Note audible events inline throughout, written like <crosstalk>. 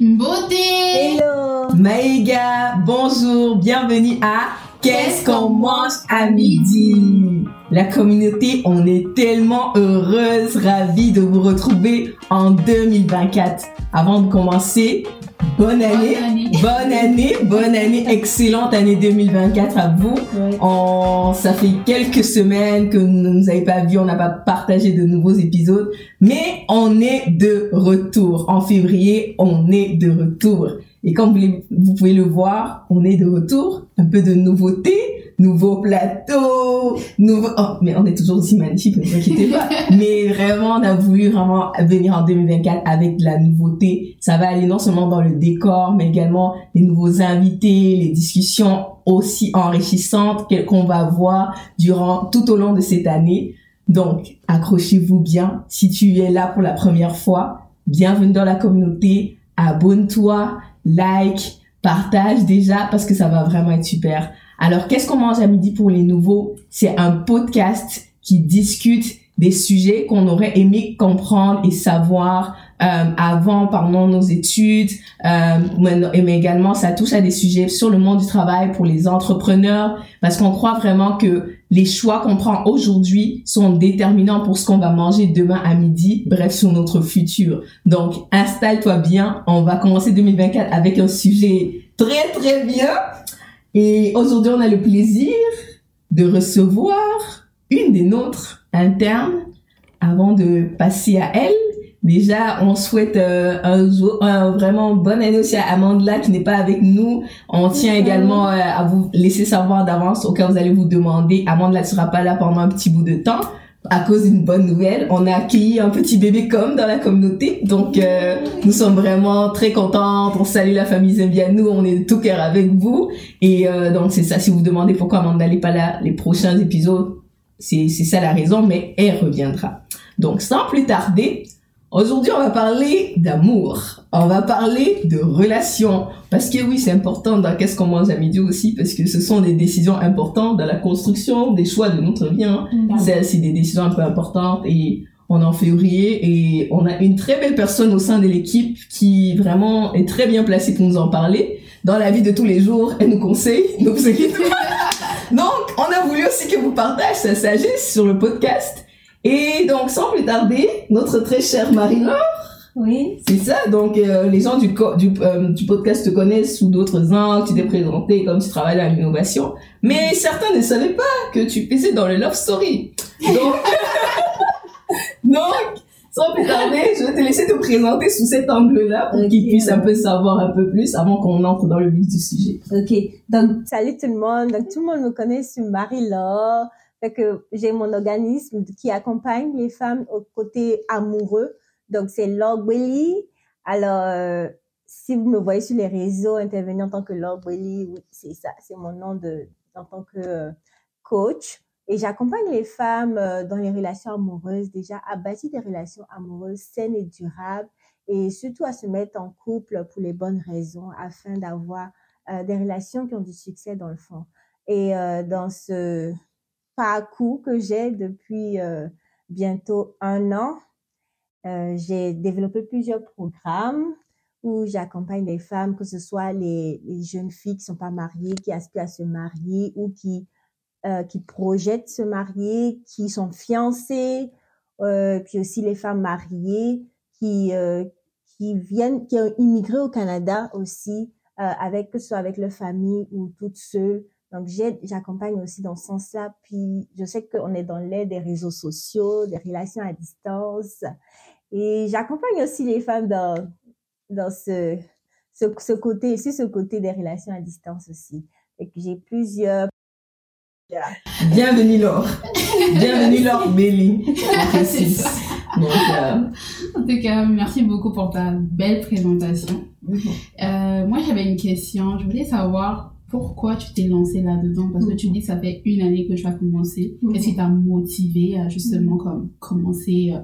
Beauté. Hello. Maïga, bonjour, bienvenue à Qu'est-ce qu'on mange à midi? La communauté, on est tellement heureuse, ravie de vous retrouver en 2024. Avant de commencer, bonne année, Bonne année. bonne année, excellente année 2024 à vous. On, ça fait quelques semaines que vous ne nous avez pas vus, on n'a pas partagé de nouveaux épisodes, mais on est de retour. En février, on est de retour. Et comme vous, vous pouvez le voir, on est de retour. Un peu de nouveauté, nouveau plateau, nouveau... Oh, mais on est toujours aussi magnifique, ne vous inquiétez pas. <laughs> mais vraiment, on a voulu vraiment venir en 2024 avec de la nouveauté. Ça va aller non seulement dans le décor, mais également les nouveaux invités, les discussions aussi enrichissantes que- qu'on va avoir durant tout au long de cette année. Donc, accrochez-vous bien. Si tu es là pour la première fois, bienvenue dans la communauté. Abonne-toi, like, partage déjà parce que ça va vraiment être super. Alors, qu'est-ce qu'on mange à midi pour les nouveaux? C'est un podcast qui discute des sujets qu'on aurait aimé comprendre et savoir euh, avant pendant nos études, euh, mais également ça touche à des sujets sur le monde du travail pour les entrepreneurs parce qu'on croit vraiment que les choix qu'on prend aujourd'hui sont déterminants pour ce qu'on va manger demain à midi, bref sur notre futur. Donc installe-toi bien, on va commencer 2024 avec un sujet très très bien et aujourd'hui on a le plaisir de recevoir une des nôtres internes avant de passer à elle. Déjà, on souhaite euh, un, un vraiment bonne année aussi à Amandla qui n'est pas avec nous. On tient également euh, à vous laisser savoir d'avance au cas où vous allez vous demander. Amandla ne sera pas là pendant un petit bout de temps à cause d'une bonne nouvelle. On a accueilli un petit bébé comme dans la communauté. Donc, euh, nous sommes vraiment très contentes. On salue la famille Zembianou. On est de tout cœur avec vous. Et euh, donc, c'est ça. Si vous demandez pourquoi Amanda n'est pas là les prochains épisodes, c'est ça la raison, mais elle reviendra. Donc, sans plus tarder, aujourd'hui, on va parler d'amour. On va parler de relations. Parce que oui, c'est important dans Qu'est-ce qu'on mange à midi aussi, parce que ce sont des décisions importantes dans la construction des choix de notre vie. hein. C'est c'est des décisions un peu importantes et on est en février et on a une très belle personne au sein de l'équipe qui vraiment est très bien placée pour nous en parler. Dans la vie de tous les jours, elle nous conseille, <laughs> pas. Donc, on a voulu aussi que vous partagez sa sagesse sur le podcast. Et donc, sans plus tarder, notre très chère Marina, Oui. c'est ça. Donc, euh, les gens du, euh, du podcast te connaissent sous d'autres angles. Tu t'es présenté comme tu travailles dans l'innovation. Mais certains ne savaient pas que tu faisais dans le Love Story. Donc, <laughs> donc sans plus tarder, je vais te laisser te présenter sous cet angle-là pour qu'ils puissent un peu savoir un peu plus avant qu'on entre dans le vif du sujet. Ok. Donc, salut tout le monde. Donc, tout le monde me connaît sur Marie-Laure. Fait que j'ai mon organisme qui accompagne les femmes au côté amoureux. Donc, c'est Laure Belly. Alors, euh, si vous me voyez sur les réseaux intervenir en tant que Laure Belly, oui, c'est ça. C'est mon nom de, en tant que euh, coach. Et j'accompagne les femmes euh, dans les relations amoureuses, déjà à bâtir des relations amoureuses saines et durables et surtout à se mettre en couple pour les bonnes raisons afin d'avoir euh, des relations qui ont du succès dans le fond. Et euh, dans ce parcours que j'ai depuis bientôt un an, euh, j'ai développé plusieurs programmes où j'accompagne les femmes, que ce soit les, les jeunes filles qui sont pas mariées, qui aspirent à se marier ou qui euh, qui projettent se marier, qui sont fiancées, euh, puis aussi les femmes mariées qui euh, qui viennent, qui ont immigré au Canada aussi, euh, avec que ce soit avec leur famille ou toutes seules. Donc j'accompagne aussi dans ce sens-là. Puis je sais qu'on est dans l'ère des réseaux sociaux, des relations à distance, et j'accompagne aussi les femmes dans dans ce ce, ce côté, sur ce côté des relations à distance aussi. Et que j'ai plusieurs Bienvenue Laure. Bienvenue Laure Belly. <laughs> Donc, euh, En tout cas, merci beaucoup pour ta belle présentation. Euh, moi, j'avais une question. Je voulais savoir pourquoi tu t'es lancé là-dedans? Parce que tu dis que ça fait une année que tu as commencé. Mhm. Qu'est-ce qui t'a motivé à justement comme commencer euh,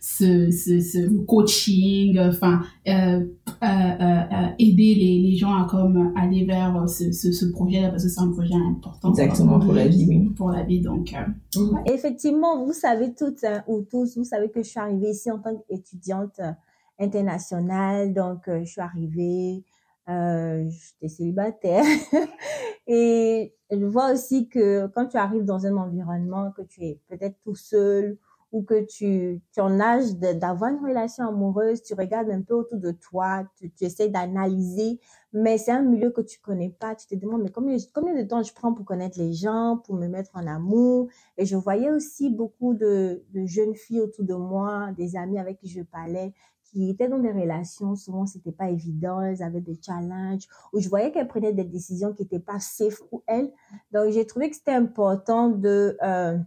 ce, ce, ce coaching, euh, enfin euh, euh, aider les, les gens à comme aller vers ce, ce, ce projet-là? Parce que c'est un projet important. Exactement, pour la vie, oui. Pour la vie, donc. euh, Effectivement, vous savez toutes hein, ou tous, vous savez que je suis arrivée ici en tant qu'étudiante euh, international. Donc, euh, je suis arrivée, euh, j'étais célibataire. <laughs> et je vois aussi que quand tu arrives dans un environnement, que tu es peut-être tout seul ou que tu, tu en âge d'avoir une relation amoureuse, tu regardes un peu autour de toi, tu, tu essaies d'analyser, mais c'est un milieu que tu connais pas, tu te demandes, mais combien, combien de temps je prends pour connaître les gens, pour me mettre en amour? Et je voyais aussi beaucoup de, de jeunes filles autour de moi, des amis avec qui je parlais, qui étaient dans des relations, souvent c'était pas évident, elles avaient des challenges, où je voyais qu'elles prenaient des décisions qui étaient pas safe pour elles. Donc j'ai trouvé que c'était important de, euh,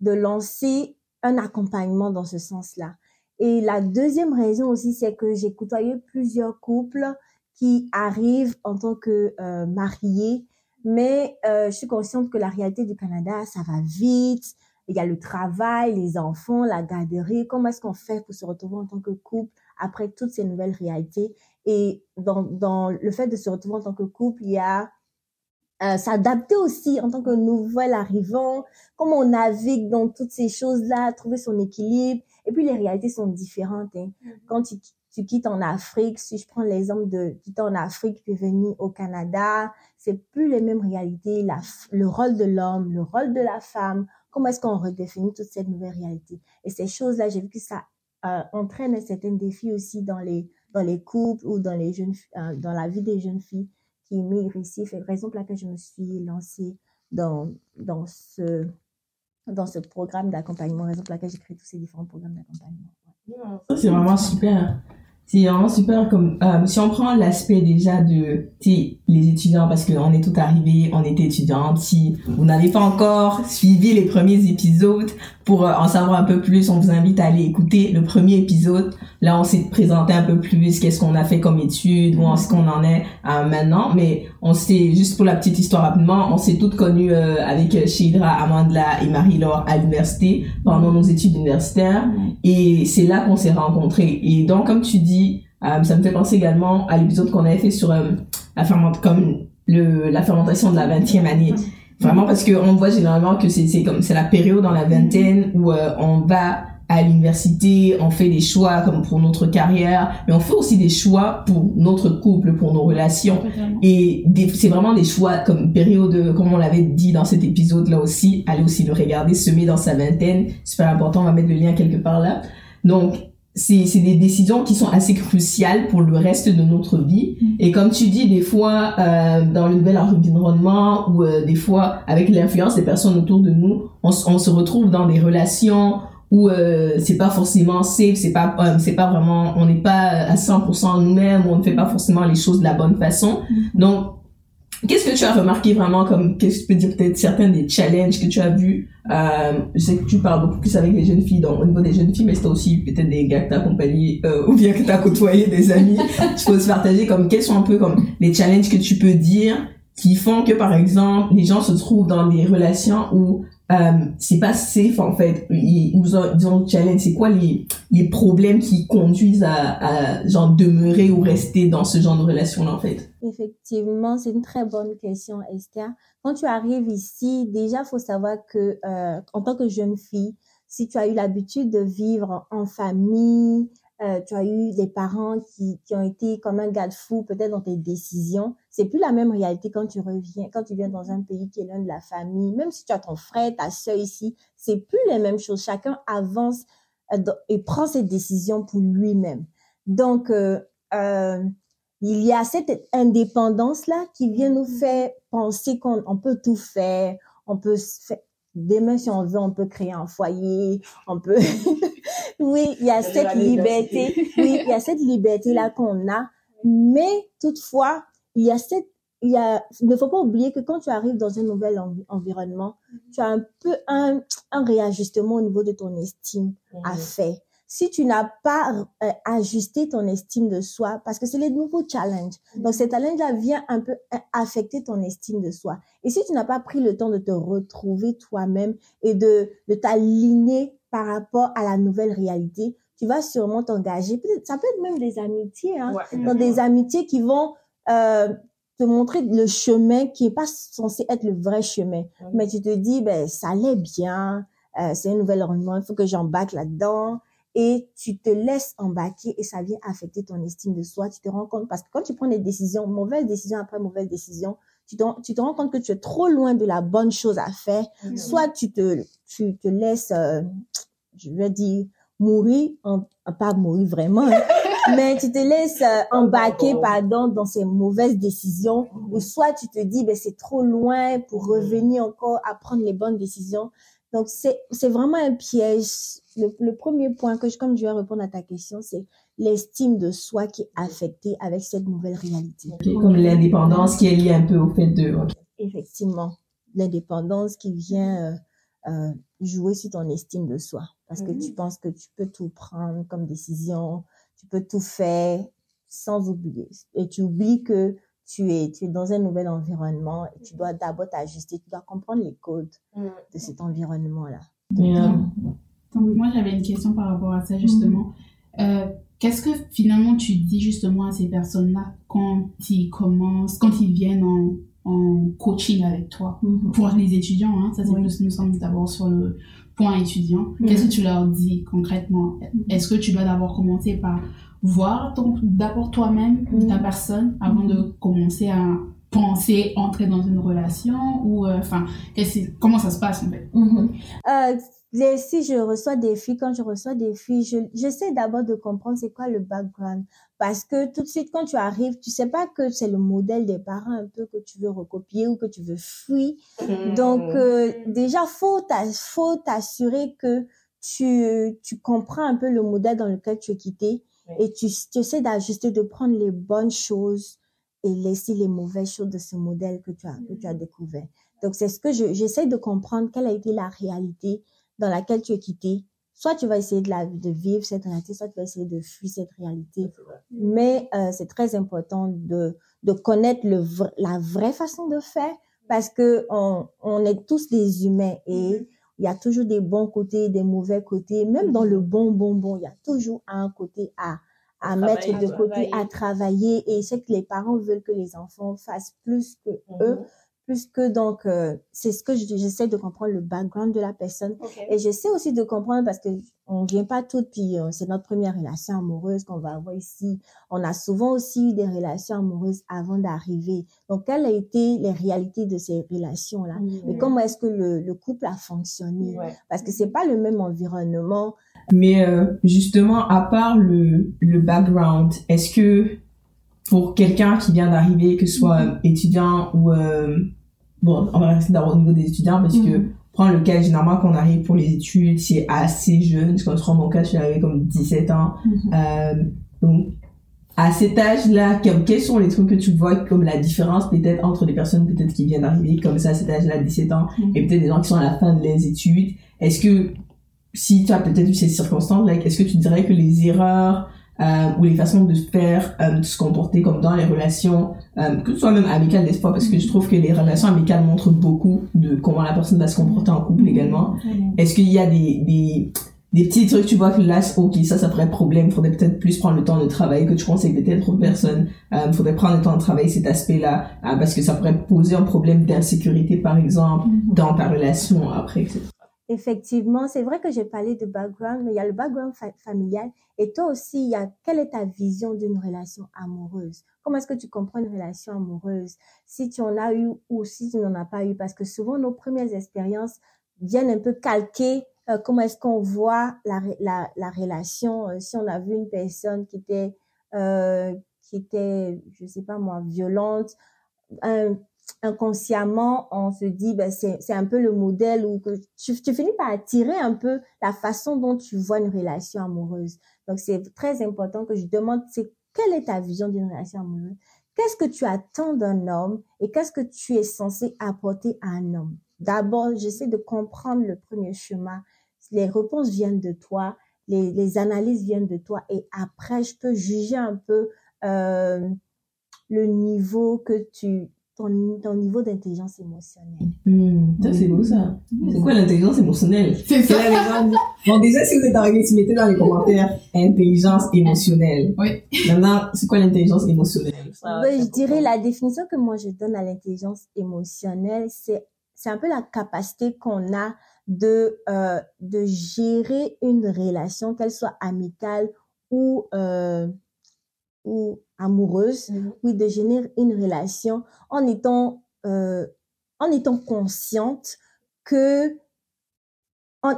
de lancer un accompagnement dans ce sens-là. Et la deuxième raison aussi, c'est que j'ai côtoyé plusieurs couples qui arrivent en tant que euh, mariés, mais euh, je suis consciente que la réalité du Canada, ça va vite. Il y a le travail, les enfants, la garderie. Comment est-ce qu'on fait pour se retrouver en tant que couple après toutes ces nouvelles réalités? Et dans, dans le fait de se retrouver en tant que couple, il y a euh, s'adapter aussi en tant que nouvel arrivant, comment on navigue dans toutes ces choses-là, trouver son équilibre. Et puis les réalités sont différentes. Hein. Mm-hmm. Quand tu, tu, quittes en Afrique, si je prends l'exemple de quitter en Afrique puis venir au Canada, c'est plus les mêmes réalités. La, le rôle de l'homme, le rôle de la femme, comment est-ce qu'on redéfinit toute cette nouvelle réalité. Et ces choses-là, j'ai vu que ça euh, entraîne un certain défi aussi dans les dans les couples ou dans les jeunes euh, dans la vie des jeunes filles qui ici. C'est la raison pour laquelle je me suis lancée dans, dans, ce, dans ce programme d'accompagnement, raison pour laquelle j'ai créé tous ces différents programmes d'accompagnement. c'est vraiment super. C'est vraiment super comme euh, si on prend l'aspect déjà de les étudiants parce qu'on est tout arrivé, on était étudiante. Si vous n'avez pas encore suivi les premiers épisodes pour euh, en savoir un peu plus, on vous invite à aller écouter le premier épisode. Là, on s'est présenté un peu plus qu'est-ce qu'on a fait comme études, où est-ce qu'on en est euh, maintenant. Mais on s'est juste pour la petite histoire rapidement, on s'est toutes connues avec Shidra, Amandla et Marie-Laure à l'université pendant nos études universitaires et c'est là qu'on s'est rencontrés. Et donc comme tu dis euh, ça me fait penser également à l'épisode qu'on avait fait sur euh, la fermentation, comme le, la fermentation de la 20e année. Vraiment parce que on voit généralement que c'est c'est comme c'est la période dans la vingtaine où euh, on va à l'université, on fait des choix comme pour notre carrière, mais on fait aussi des choix pour notre couple, pour nos relations. Et c'est vraiment des choix comme période, comme on l'avait dit dans cet épisode-là aussi, allez aussi le regarder, semer dans sa vingtaine, super important, on va mettre le lien quelque part là. Donc, c'est c'est des décisions qui sont assez cruciales pour le reste de notre vie mm. et comme tu dis des fois euh, dans le nouvel environnement ou euh, des fois avec l'influence des personnes autour de nous on, on se retrouve dans des relations où euh, c'est pas forcément safe c'est pas euh, c'est pas vraiment on n'est pas à 100% nous-mêmes on ne fait pas forcément les choses de la bonne façon mm. donc Qu'est-ce que tu as remarqué vraiment comme, qu'est-ce que tu peux dire peut-être certains des challenges que tu as vus? Euh, Je sais que tu parles beaucoup plus avec les jeunes filles, donc au niveau des jeunes filles, mais c'est aussi peut-être des gars que t'as accompagnés euh, ou bien que t'as côtoyé, des amis. <laughs> tu peux se partager comme quels sont un peu comme les challenges que tu peux dire qui font que par exemple les gens se trouvent dans des relations où euh, c'est pas safe en fait. Ils, ils ont challenge. C'est quoi les les problèmes qui conduisent à, à genre demeurer ou rester dans ce genre de relation là en fait? Effectivement c'est une très bonne question Esther quand tu arrives ici déjà faut savoir que euh, en tant que jeune fille si tu as eu l'habitude de vivre en famille euh, tu as eu des parents qui, qui ont été comme un garde-fou peut-être dans tes décisions. C'est plus la même réalité quand tu reviens, quand tu viens dans un pays qui est loin de la famille. Même si tu as ton frère, ta soeur ici, c'est plus les mêmes choses. Chacun avance euh, et prend ses décisions pour lui-même. Donc, euh, euh, il y a cette indépendance-là qui vient nous mm-hmm. faire penser qu'on peut tout faire, on peut faire, demain, si on veut, on peut créer un foyer, on peut, <laughs> oui, il y a cette liberté, <laughs> oui, il y a cette liberté-là qu'on a, mais toutefois, il y a cette, il y a, il ne faut pas oublier que quand tu arrives dans un nouvel environnement, tu as un peu un, un réajustement au niveau de ton estime à faire si tu n'as pas euh, ajusté ton estime de soi, parce que c'est les nouveaux challenges. Donc, ces challenges-là viennent un peu euh, affecter ton estime de soi. Et si tu n'as pas pris le temps de te retrouver toi-même et de, de t'aligner par rapport à la nouvelle réalité, tu vas sûrement t'engager. Ça peut être même des amitiés, hein, dans des amitiés qui vont euh, te montrer le chemin qui est pas censé être le vrai chemin. Mais tu te dis, ben, ça allait bien, euh, c'est un nouvel environnement, il faut que j'embarque là-dedans et tu te laisses embarquer et ça vient affecter ton estime de soi. Tu te rends compte parce que quand tu prends des décisions, mauvaise décision après mauvaise décision, tu te, tu te rends compte que tu es trop loin de la bonne chose à faire. Soit tu te, tu te laisses, euh, je vais dire, mourir, en, pas mourir vraiment, hein, <laughs> mais tu te laisses euh, embarquer, pardon, dans ces mauvaises décisions, ou soit tu te dis, ben, c'est trop loin pour revenir encore à prendre les bonnes décisions. Donc, c'est, c'est vraiment un piège. Le, le premier point que je, comme je vais répondre à ta question, c'est l'estime de soi qui est affectée avec cette nouvelle réalité. Ok, Comme l'indépendance qui est liée un peu au fait de... ok. Effectivement, l'indépendance qui vient euh, euh, jouer sur ton estime de soi. Parce que tu penses que tu peux tout prendre comme décision, tu peux tout faire sans oublier. Et tu oublies que tu es, tu es dans un nouvel environnement et tu dois d'abord t'ajuster, tu dois comprendre les codes de cet environnement-là. Yeah. Donc, moi, j'avais une question par rapport à ça, justement. Euh, Qu'est-ce que finalement tu dis justement à ces personnes-là quand ils commencent, quand ils viennent en, en coaching avec toi? Pour les étudiants, hein, ça c'est Oui. plus, nous sommes d'abord sur le point étudiant. Qu'est-ce que tu leur dis concrètement? Est-ce que tu dois d'abord commencer par voir d'abord toi-même, Mhm. ta personne, avant de commencer à penser entrer dans une relation ou euh, enfin comment ça se passe en fait? Euh, les- si je reçois des filles, quand je reçois des filles, je, j'essaie d'abord de comprendre c'est quoi le background. Parce que tout de suite, quand tu arrives, tu sais pas que c'est le modèle des parents un peu que tu veux recopier ou que tu veux fuir. Donc, euh, déjà, faut faut t'assurer que tu, tu comprends un peu le modèle dans lequel tu es quitté Oui. et tu, tu essaies d'ajuster, de prendre les bonnes choses et laisser les mauvaises choses de ce modèle que tu as, que tu as découvert. Donc, c'est ce que je, j'essaie de comprendre quelle a été la réalité dans laquelle tu es quitté. Soit tu vas essayer de, la, de vivre cette réalité, soit tu vas essayer de fuir cette réalité. Mais euh, c'est très important de, de connaître le, la vraie façon de faire parce que on, on est tous des humains et il y a toujours des bons côtés, des mauvais côtés. Même dans le bon, bon, bon, il y a toujours un côté à, à mettre de à côté, à travailler. Et c'est que les parents veulent que les enfants fassent plus que eux, plus que donc, euh, c'est ce que je- j'essaie de comprendre le background de la personne. Et j'essaie aussi de comprendre parce que on vient pas toutes, puis euh, c'est notre première relation amoureuse qu'on va avoir ici. On a souvent aussi eu des relations amoureuses avant d'arriver. Donc, quelles ont été les réalités de ces relations-là? Et comment est-ce que le, le couple a fonctionné? Parce que c'est pas le même environnement. Mais euh, justement, à part le, le background, est-ce que pour quelqu'un qui vient d'arriver, que ce soit euh, étudiant ou... euh, bon, on va rester d'abord au niveau des étudiants parce que prends le cas généralement quand on arrive pour les études, c'est assez jeune. Parce se rend mon cas, je suis arrivée comme 17 ans. Euh, donc, à cet âge-là, que- quels sont les trucs que tu vois comme la différence peut-être entre des personnes peut-être qui viennent d'arriver comme ça à cet âge-là, 17 ans, et peut-être des gens qui sont à la fin de leurs études? Est-ce que si tu as peut-être eu ces circonstances, là, est-ce que tu dirais que les erreurs euh, ou les façons de faire, euh, de se comporter comme dans les relations, euh, que ce soit même amicales des fois, parce que je trouve que les relations amicales montrent beaucoup de comment la personne va se comporter en couple également. Est-ce qu'il y a des, des, des petits trucs, tu vois, que là, ok, ça, ça ferait problème, faudrait peut-être plus prendre le temps de travailler, que tu conseilles peut-être aux personnes, euh, faudrait prendre le temps de travailler cet aspect-là, euh, parce que ça pourrait poser un problème d'insécurité, par exemple, dans ta relation après, etc. Effectivement, c'est vrai que j'ai parlé de background, mais il y a le background fa- familial. Et toi aussi, il y a quelle est ta vision d'une relation amoureuse? Comment est-ce que tu comprends une relation amoureuse? Si tu en as eu ou si tu n'en as pas eu, parce que souvent nos premières expériences viennent un peu calquer euh, comment est-ce qu'on voit la relation. euh, si on a vu une personne qui était, euh, qui était, je sais pas moi, violente, un- inconsciemment, on se dit, ben, c'est, un peu le modèle où que tu, tu finis par attirer un peu la façon dont tu vois une relation amoureuse. Donc, c'est très important que je demande, c'est quelle est ta vision d'une relation amoureuse? Qu'est-ce que tu attends d'un homme et qu'est-ce que tu es censé apporter à un homme? D'abord, j'essaie de comprendre le premier chemin. Les réponses viennent de toi, les, les analyses viennent de toi et après, je peux juger un peu euh, le niveau que tu, ton, ton niveau d'intelligence émotionnelle. Hmm, ça, c'est beau, ça. C'est quoi l'intelligence émotionnelle? C'est ça. là, les gens disent- Bon, déjà, si vous êtes arrivé, tu mettez dans les commentaires intelligence émotionnelle. Oui. Maintenant, c'est quoi l'intelligence émotionnelle? Je dirais la définition que moi je donne à l'intelligence émotionnelle, c'est c'est un peu la capacité qu'on a de, euh, de gérer une relation, qu'elle soit amicale ou, euh, ou amoureuse, oui, de gérer une relation en étant, euh, en étant consciente que, en,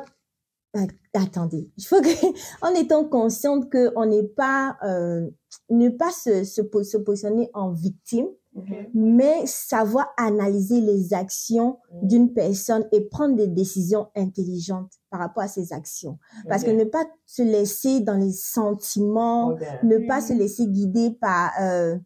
euh, attendez, il faut que, <laughs> en étant consciente que on n'est pas, euh, ne pas se, se, se positionner en victime, mais savoir analyser les actions d'une personne et prendre des décisions intelligentes par rapport à ces actions. Parce que ne pas se laisser dans les sentiments, ne pas se laisser guider par euh,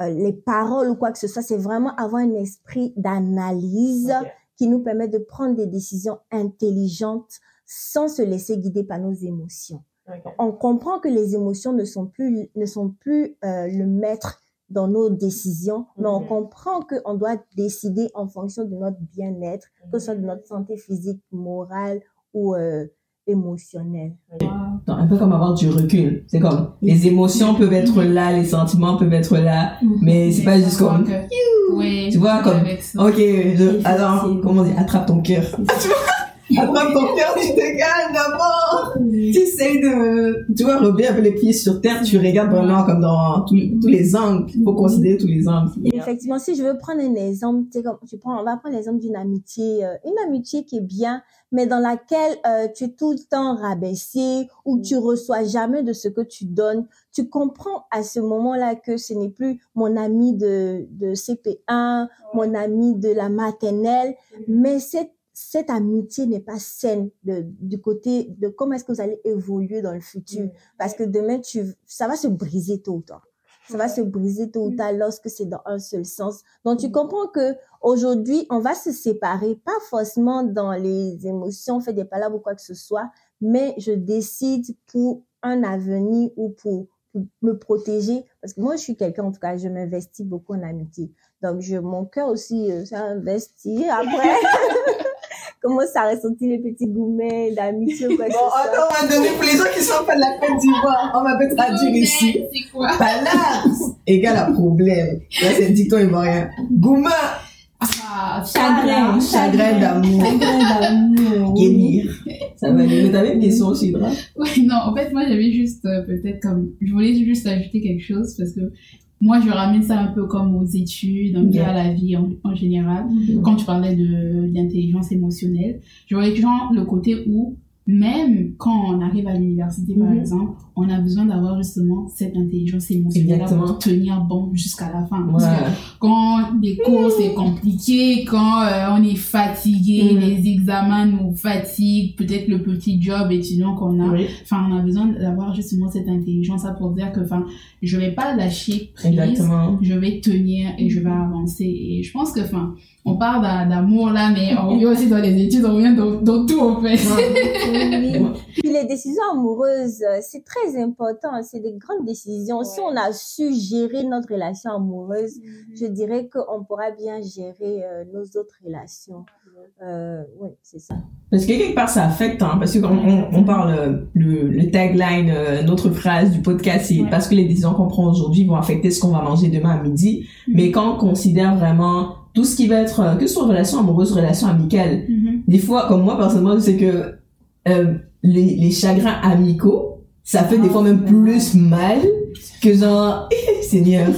euh, les paroles ou quoi que ce soit, c'est vraiment avoir un esprit d'analyse qui nous permet de prendre des décisions intelligentes sans se laisser guider par nos émotions. On comprend que les émotions ne sont plus ne sont plus euh, le maître dans nos décisions, mais on Mhm. comprend qu'on doit décider en fonction de notre bien-être, que ce soit de notre santé physique, morale ou euh, émotionnelle. Un peu comme avoir du recul. C'est comme, les émotions peuvent être là, les sentiments peuvent être là, mais c'est pas juste comme, Oui, Tu vois, comme- ok, je, alors, comment on dit, attrape ton cœur. <laughs> attrape ton cœur, tu te d'abord. Tu essayes de, tu vois, revenir peu les pieds sur terre, tu regardes vraiment comme dans tous, tous les angles. Il faut considérer tous les angles. Effectivement, si je veux prendre un exemple, tu comme tu prends, on va prendre l'exemple d'une amitié, euh, une amitié qui est bien, mais dans laquelle euh, tu es tout le temps rabaissé ou tu reçois jamais de ce que tu donnes. Tu comprends à ce moment-là que ce n'est plus mon ami de, de CP1, mon ami de la maternelle, mais cette cette amitié n'est pas saine de, du côté de comment est-ce que vous allez évoluer dans le futur. Parce que demain, tu, ça va se briser tôt ou tard. Ça va se briser tôt ou tard lorsque c'est dans un seul sens. Donc, tu comprends que aujourd'hui, on va se séparer, pas forcément dans les émotions, on fait des palabres ou quoi que ce soit, mais je décide pour un avenir ou pour, pour me protéger. Parce que moi, je suis quelqu'un, en tout cas, je m'investis beaucoup en amitié. Donc, je, mon cœur aussi euh, s'investit. Après, <laughs> <laughs> commence à ressentir les petits gourmets d'amitié ou quoi que ce Bon, soit. attends, on va donner pour les gens qui sont pas de la Côte d'Ivoire. On va peut traduire ici. C'est quoi? Égale à problème. Là, c'est le dicton ivoirien. Gouma, Ah, Chagrin, chagrin d'amour. Chagrin d'amour. Guémir. Ça va aller. Mais t'avais une question aussi, Dra? Ouais, non, en fait, moi, j'avais juste, euh, peut-être comme, je voulais juste ajouter quelque chose parce que moi, je ramène ça un peu comme aux études, un peu Yeah. à la vie en, en général. Quand tu parlais de d'intelligence émotionnelle, je voyais genre le côté où, même quand on arrive à l'université, par Mhm. exemple, on a besoin d'avoir justement cette intelligence émotionnelle pour tenir bon jusqu'à la fin. Parce que quand les cours c'est compliqué, quand euh, on est fatigué, Mhm. les examens nous fatiguent, peut-être le petit job étudiant qu'on a, Oui. enfin on a besoin d'avoir justement cette intelligence pour dire que enfin je vais pas lâcher prise, Exactement. je vais tenir et je vais avancer et je pense que enfin on parle d'a- d'amour là mais <laughs> on revient aussi dans les études, on revient dans, dans tout en fait. <laughs> Puis les décisions amoureuses, euh, c'est très important. C'est des grandes décisions. Si on a su gérer notre relation amoureuse, je dirais qu'on pourra bien gérer euh, nos autres relations. Euh, oui, c'est ça. Parce que quelque part, ça affecte, hein, parce que quand on, on parle, euh, le, le tagline, euh, notre phrase du podcast, c'est Ouais. parce que les décisions qu'on prend aujourd'hui vont affecter ce qu'on va manger demain à midi. Mais quand on considère vraiment tout ce qui va être, euh, que ce soit relation amoureuse, relation amicale, Mhm. des fois, comme moi, personnellement, je sais que euh, les, les chagrins amicaux, ça fait des fois même plus mal que genre, <laughs> Seigneur.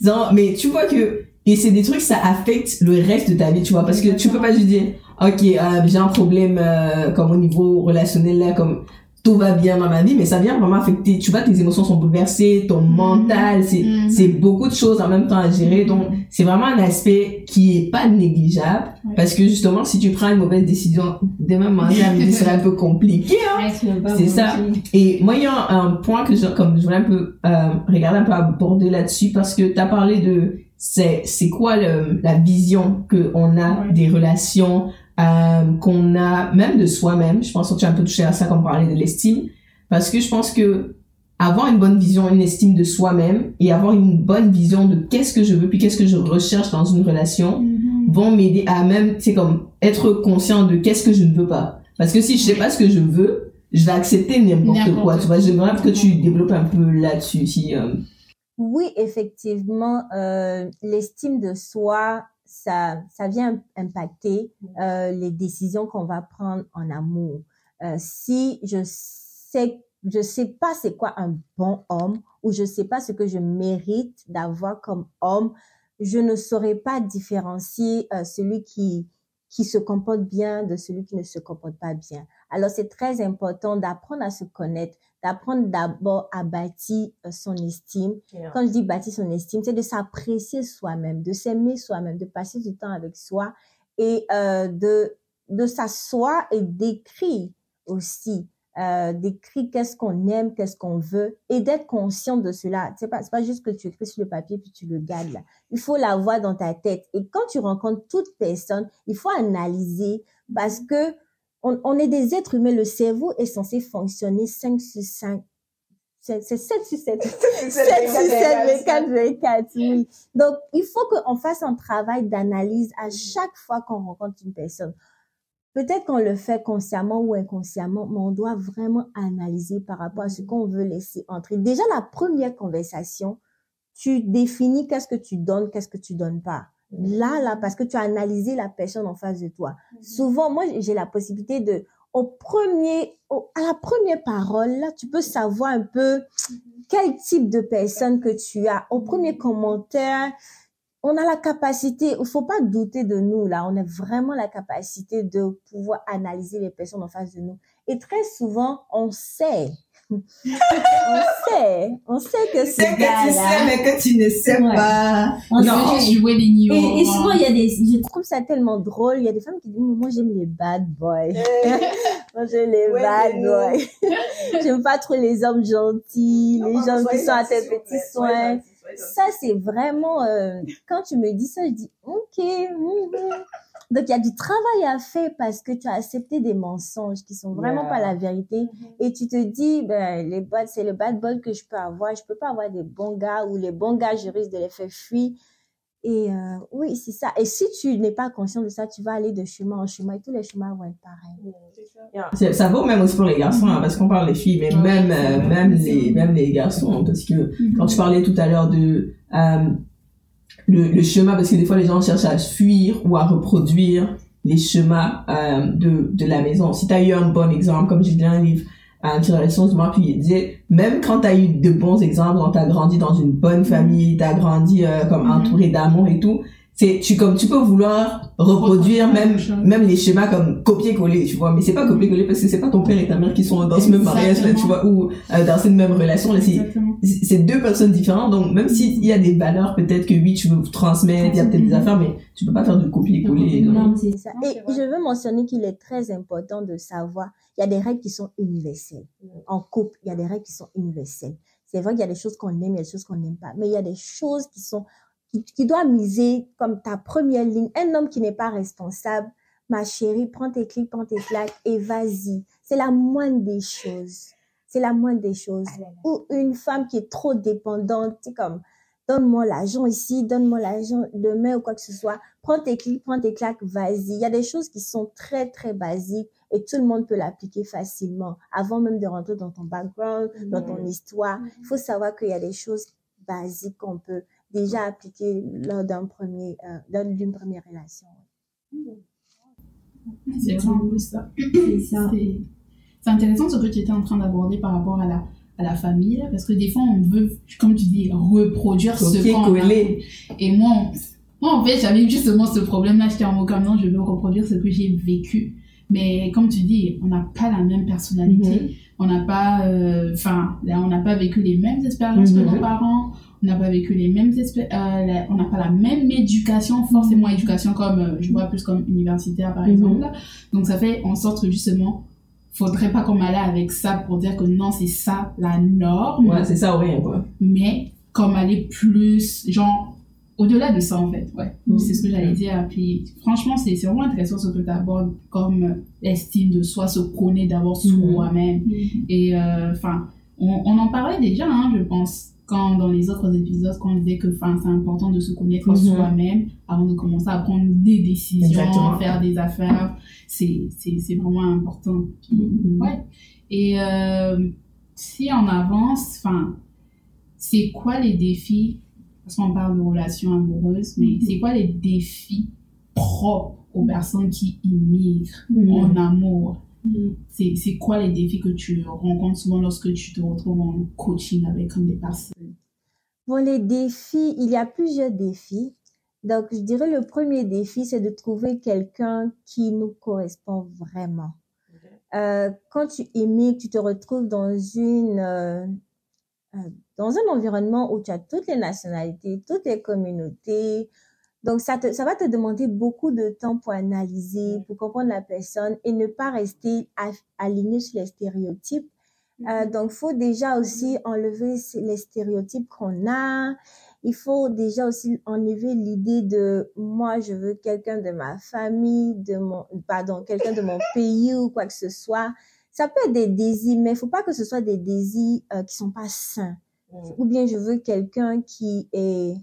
Genre, mais tu vois que, et c'est des trucs, ça affecte le reste de ta vie, tu vois, parce que tu peux pas juste dire, ok, euh, j'ai un problème euh, comme au niveau relationnel là, comme tout va bien dans ma vie, mais ça vient vraiment affecter, tu vois, tes émotions sont bouleversées, ton mental, c'est Mhm. c'est beaucoup de choses en même temps à gérer, donc c'est vraiment un aspect qui est pas négligeable, Ouais. parce que justement, si tu prends une mauvaise décision, demain à midi serait un peu <laughs> compliqué, hein. C'est ça. Et moi, il y a un, un point que je, comme je voulais un peu euh, regarder un peu aborder là-dessus parce que tu as parlé de c'est c'est quoi le, la vision que on a Ouais. des relations euh, qu'on a même de soi-même. Je pense que tu as un peu touché à ça quand on parlait de l'estime parce que je pense que avoir une bonne vision, une estime de soi-même et avoir une bonne vision de qu'est-ce que je veux puis qu'est-ce que je recherche dans une relation Mhm. vont m'aider à même, c'est comme être conscient de qu'est-ce que je ne veux pas. Parce que si je sais pas ce que je veux, je vais accepter n'importe N'importe quoi. Tu vois, j'aimerais que tu développes un peu là-dessus. Si, euh, Oui, effectivement, euh, l'estime de soi, ça, ça vient impacter euh, les décisions qu'on va prendre en amour. Euh, si je sais, je sais pas c'est quoi un bon homme ou je sais pas ce que je mérite d'avoir comme homme, je ne saurais pas différencier euh, celui qui qui se comporte bien de celui qui ne se comporte pas bien. Alors c'est très important d'apprendre à se connaître, d'apprendre d'abord à bâtir euh, son estime. Quand je dis bâtir son estime, c'est de s'apprécier soi-même, de s'aimer soi-même, de passer du temps avec soi et euh, de de s'asseoir et d'écrire aussi euh, d'écrire qu'est-ce qu'on aime, qu'est-ce qu'on veut, et d'être conscient de cela. C'est pas, pas juste que tu écris sur le papier puis tu le gardes là. Il faut l'avoir dans ta tête. Et quand tu rencontres toute personne, il faut analyser parce que on, on est des êtres humains. Le cerveau est censé fonctionner 5 sur 5. C'est 7 sur 7. 7 <laughs> sur 7, 24, 24, oui. Donc, il faut qu'on fasse un travail d'analyse à chaque fois qu'on rencontre une personne. Peut-être qu'on le fait consciemment ou inconsciemment, mais on doit vraiment analyser par rapport à ce qu'on veut laisser entrer. Déjà, la première conversation, tu définis qu'est-ce que tu donnes, qu'est-ce que tu donnes pas. Là, là, parce que tu as analysé la personne en face de toi. Souvent, moi, j'ai la possibilité de, au premier, au- à la première parole, là, tu peux savoir un peu quel type de personne que tu as. Au premier commentaire, on a la capacité, il faut pas douter de nous là, on a vraiment la capacité de pouvoir analyser les personnes en face de nous. Et très souvent, on sait, on sait, on sait que ce C'est que tu sais, mais que tu ne sais Ouais. pas. on Je sait. jouer les niveaux. Et, et souvent, il y a des, je trouve ça tellement drôle. Il y a des femmes qui disent, moi, j'aime les bad boys. <laughs> moi, j'aime les Ouais, bad boys. <laughs> j'aime pas trop les hommes gentils, les Non, gens qui sont à tes petits soins. Ça, c'est vraiment, euh, quand tu me dis ça, je dis, ok. mhm. Donc, il y a du travail à faire parce que tu as accepté des mensonges qui sont vraiment Yeah. pas la vérité. Et tu te dis, ben, les bad, c'est le bad boy que je peux avoir. Je peux pas avoir des bons gars ou les bons gars, je risque de les faire fuir. Et euh, oui, c'est ça. Et si tu n'es pas conscient de ça, tu vas aller de chemin en chemin et tous les chemins vont être pareils. C'est- Ça vaut même aussi pour les garçons, hein, parce qu'on parle des filles, mais Ouais, même, euh, même les, même les garçons, parce que Mhm. quand tu parlais tout à l'heure de euh, le, le chemin, parce que des fois les gens cherchent à fuir ou à reproduire les chemins euh, de, de la maison. Si tu as eu un bon exemple, comme j'ai lu un livre la leçon de moi, puis il disait, même quand tu as eu de bons exemples, quand tu as grandi dans une bonne famille, tu grandi euh, comme entouré d'amour et tout, c'est tu comme tu peux vouloir reproduire même même les schémas comme copier-coller tu vois mais c'est pas copier-coller parce que c'est pas ton père et ta mère qui sont dans ce même mariage là tu vois ou euh, dans cette même relation là c'est deux personnes différentes donc même s'il y a des valeurs peut-être que oui tu veux transmettre il y a peut-être des affaires mais tu peux pas faire de copier-coller donc. Non, ça. Et je veux mentionner qu'il est très important de savoir, il y a des règles qui sont universelles. En couple, il y a des règles qui sont universelles. C'est vrai qu'il y a des choses qu'on aime, il y a des choses qu'on n'aime pas, mais il y a des choses qui sont, qui, qui doivent miser comme ta première ligne. Un homme qui n'est pas responsable, ma chérie, prends tes clics, prends tes claques et vas-y. C'est la moindre des choses. C'est la moindre des choses. Ou une femme qui est trop dépendante, c'est comme, donne-moi l'argent ici, donne-moi l'argent demain ou quoi que ce soit. Prends tes clics, prends tes claques, vas-y. Il y a des choses qui sont très, très basiques et tout le monde peut l'appliquer facilement avant même de rentrer dans ton background, dans ton histoire. Il faut savoir qu'il y a des choses basiques qu'on peut déjà appliquer lors d'un premier, euh, lors d'une première relation. C'est peu ça. <coughs> c'est ça. C'est c'est intéressant ce que tu étais en train d'aborder par rapport à la, à la famille, là, parce que des fois, on veut, comme tu dis, reproduire ce qu'on a. Et moi, on- moi, en fait, j'avais justement ce problème-là. J'étais en mode comme non, je veux reproduire ce que j'ai vécu. Mais comme tu dis, on n'a pas la même personnalité. Mhm. On n'a pas, euh, enfin, on n'a pas vécu les mêmes expériences que Mhm. nos parents. On n'a pas vécu les mêmes expé- euh, la- on n'a pas la même éducation, forcément éducation comme, euh, je vois plus comme universitaire par Mhm. exemple. Donc ça fait en sorte que justement, faudrait pas qu'on m'aille avec ça pour dire que non, c'est ça la norme ouais c'est ça ou rien quoi mais comme aller plus, genre, au-delà de ça, en fait, ouais. Mhm. C'est ce que j'allais dire. Puis, franchement, c'est vraiment intéressant ce que tu abordes comme euh, l'estime de soi, se connaître d'abord Mhm. soi-même. Et, euh, enfin, on, on en parlait déjà, hein, je pense, quand dans les autres épisodes, quand on disait que, c'est important de se connaître Mhm. soi-même avant de commencer à prendre des décisions, Exactement. faire des affaires. C'est vraiment important. Mhm. Ouais. Et euh, si on avance, c'est quoi les défis? Parce qu'on parle de relations amoureuses, mais Mm-hmm. c'est quoi les défis propres aux personnes qui immigrent en amour? C'est, c'est quoi les défis que tu rencontres souvent lorsque tu te retrouves en coaching avec comme des personnes? Bon, les défis, il y a plusieurs défis. Donc, je dirais le premier défi, c'est de trouver quelqu'un qui nous correspond vraiment. Euh, quand tu émigres, tu te retrouves dans une euh, euh, dans un environnement où tu as toutes les nationalités, toutes les communautés. Donc, ça, te, ça va te demander beaucoup de temps pour analyser, pour comprendre la personne et ne pas rester aligné sur les stéréotypes. Euh, donc, faut déjà aussi enlever c- les stéréotypes qu'on a. Il faut déjà aussi enlever l'idée de moi, je veux quelqu'un de ma famille, de mon, pardon, quelqu'un de mon <laughs> pays ou quoi que ce soit. Ça peut être des désirs, mais il faut pas que ce soit des désirs euh, qui sont pas sains. Ou bien je veux quelqu'un qui est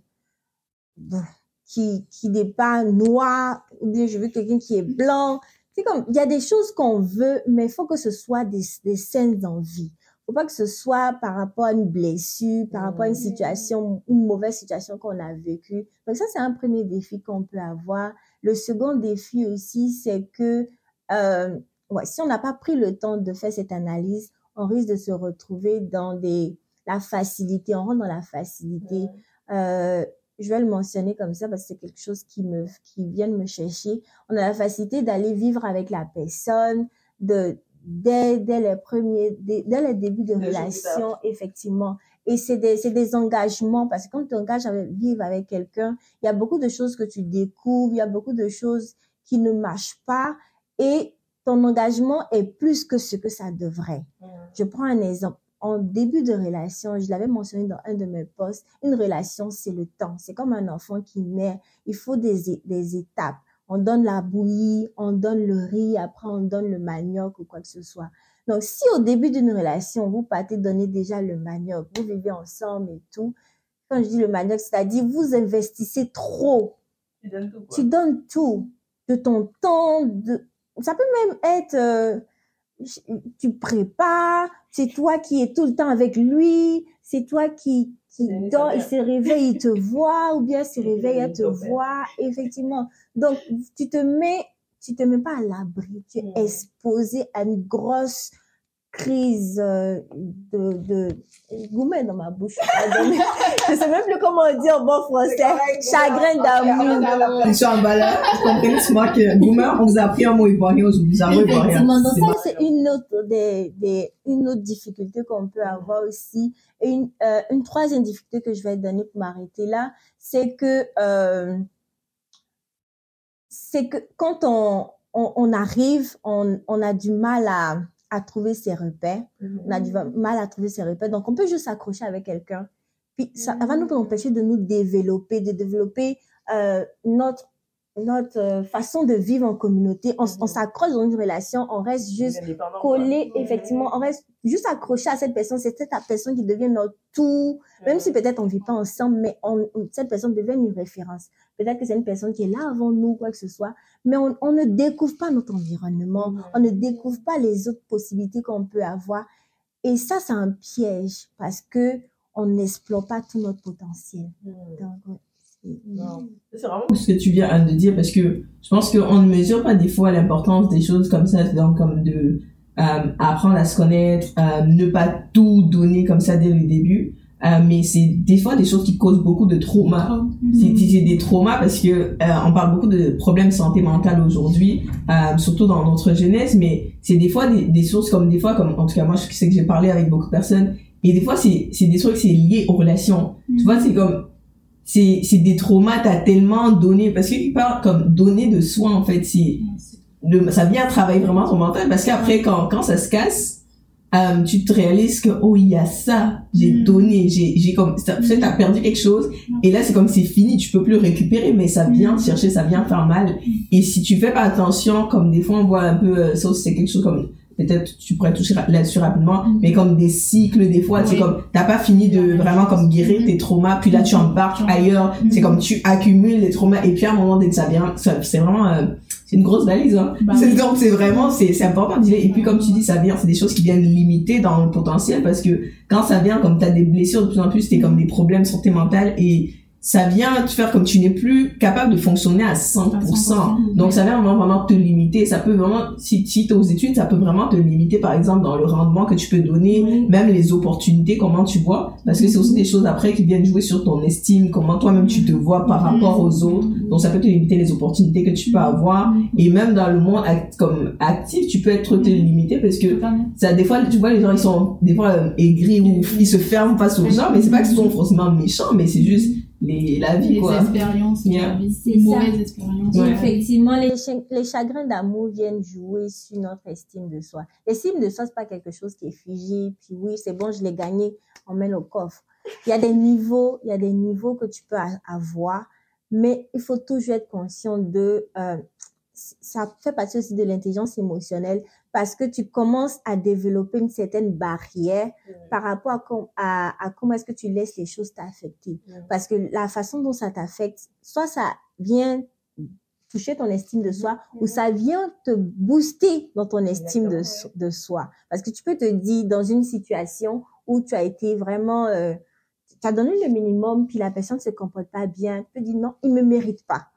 bon, qui qui n'est pas noir, ou bien je veux quelqu'un qui est blanc. C'est comme il y a des choses qu'on veut, mais il faut que ce soit des des saines envies. Faut pas que ce soit par rapport à une blessure, par rapport à une situation, une mauvaise situation qu'on a vécue. Donc ça c'est un premier défi qu'on peut avoir. Le second défi aussi, c'est que euh, ouais, si on n'a pas pris le temps de faire cette analyse, on risque de se retrouver dans des la facilité, on rentre dans la facilité. Euh, je vais le mentionner comme ça parce que c'est quelque chose qui me qui vient de me chercher. On a la facilité d'aller vivre avec la personne, de dès dès les premiers dès, dès les débuts de relation, effectivement. Et c'est des c'est des engagements parce que quand tu t'engages à vivre avec quelqu'un, il y a beaucoup de choses que tu découvres, il y a beaucoup de choses qui ne marchent pas et ton engagement est plus que ce que ça devrait. Je prends un exemple. En début de relation, je l'avais mentionné dans un de mes posts, une relation, c'est le temps. C'est comme un enfant qui naît. Il faut des, des étapes. On donne la bouillie, on donne le riz, après on donne le manioc ou quoi que ce soit. Donc, si au début d'une relation, vous partez donner déjà le manioc, vous vivez ensemble et tout, quand je dis le manioc, c'est-à-dire vous investissez trop tu donnes tout, de ton temps, de... ça peut même être, euh, tu prépares, c'est toi qui es tout le temps avec lui, c'est toi qui, qui dort, il se réveille, il te <laughs> voit, ou bien il se Il réveille, donne te voit, effectivement. Donc, tu te mets, tu te mets pas à l'abri, tu es exposé à une grosse crise euh, de, de gourmet dans ma bouche. <laughs> Je sais même plus comment dire en bon français. Chagrin d'amour. Je suis en valeur. Vous comprenez, c'est moi que Boomer, on vous a appris un mot ivoirien, on vous a appris C'est ça, c'est une autre des, des, une autre difficulté qu'on peut avoir aussi. Et une, euh, une troisième difficulté que je vais donner pour m'arrêter là, c'est que, euh, c'est que quand on, on, on arrive, on, on a du mal à, à trouver ses repères. On a du mal à trouver ses repères. Donc, on peut juste s'accrocher avec quelqu'un. Puis, ça va nous empêcher de nous développer, de développer euh, notre, notre euh, façon de vivre en communauté. On, on s'accroche dans une relation, on reste juste collé, effectivement, on reste juste accroché à cette personne. C'est cette personne qui devient notre tout. Même si peut-être on vit pas ensemble, mais on, cette personne devient une référence. Peut-être que c'est une personne qui est là avant nous, quoi que ce soit. Mais on, on ne découvre pas notre environnement. On ne découvre pas les autres possibilités qu'on peut avoir. Et ça, c'est un piège parce que on n'explore pas tout notre potentiel. Donc, ouais, c'est- vraiment ce que tu viens de dire parce que je pense qu'on ne mesure pas des fois l'importance des choses comme ça, donc comme de euh, apprendre à se connaître, euh, ne pas tout donner comme ça dès le début. Euh, mais c'est des fois des choses qui causent beaucoup de traumas. C'est c'est des traumas parce que euh, on parle beaucoup de problèmes de santé mentale aujourd'hui, euh, surtout dans notre jeunesse, mais c'est des fois des, des sources comme des fois comme en tout cas moi je sais que j'ai parlé avec beaucoup de personnes et des fois c'est c'est des trucs c'est lié aux relations. Tu vois c'est comme c'est c'est des traumas t'as tellement donné parce que tu parles comme donner de soi en fait c'est le, ça vient travailler vraiment ton mental parce qu'après quand quand ça se casse euh, tu te réalises que oh il y a ça j'ai Mm. donné j'ai j'ai comme sais, t'as perdu quelque chose et là c'est comme c'est fini tu peux plus le récupérer mais ça vient Mm. te chercher ça vient faire mal. Et si tu fais pas attention comme des fois on voit un peu euh, ça aussi, c'est quelque chose comme peut-être tu pourrais toucher là-dessus rapidement Mm. mais comme des cycles des fois c'est Oui. comme t'as pas fini de vraiment comme guérir Mm. tes traumas puis là tu Mm. ailleurs c'est Mm. comme tu accumules les traumas et puis à un moment que ça vient c'est vraiment euh, c'est une grosse valise hein Bah c'est donc c'est vraiment c'est c'est important de dire et puis comme tu dis ça vient c'est des choses qui viennent limiter dans le potentiel parce que quand ça vient comme t'as des blessures de plus en plus t'es comme des problèmes santé mentale et ça vient te faire comme tu n'es plus capable de fonctionner à 100%. À 100%. Donc ça vient vraiment, vraiment te limiter. Ça peut vraiment, si, si tu es aux études, ça peut vraiment te limiter, par exemple, dans le rendement que tu peux donner, Oui. même les opportunités, comment tu vois. Parce que c'est aussi des choses après qui viennent jouer sur ton estime, comment toi-même tu te vois par rapport aux autres. Donc ça peut te limiter les opportunités que tu peux avoir. Et même dans le monde act- comme actif, tu peux être te limiter parce que ça des fois tu vois les gens ils sont des fois euh, aigris ou ils se ferment face aux gens mais c'est pas qu'ils sont forcément méchants mais c'est juste les la vie Les quoi expériences de Yeah. la vie. C'est Les ça. mauvaises expériences. Ouais. Effectivement, les, les chagrins d'amour viennent jouer sur notre estime de soi. L'estime de soi, c'est pas quelque chose qui est figé, puis oui, c'est bon, je l'ai gagné, on met au coffre. Il y a des niveaux, il y a des niveaux que tu peux a- avoir, mais il faut toujours être conscient de, euh, ça fait partie aussi de l'intelligence émotionnelle parce que tu commences à développer une certaine barrière par rapport à, com- à, à comment est-ce que tu laisses les choses t'affecter. Parce que la façon dont ça t'affecte, soit ça vient toucher ton estime de soi ou ça vient te booster dans ton estime de, so- de soi. Parce que tu peux te dire dans une situation où tu as été vraiment, euh, tu as donné le minimum puis la personne ne se comporte pas bien, tu peux dire non, il me mérite pas.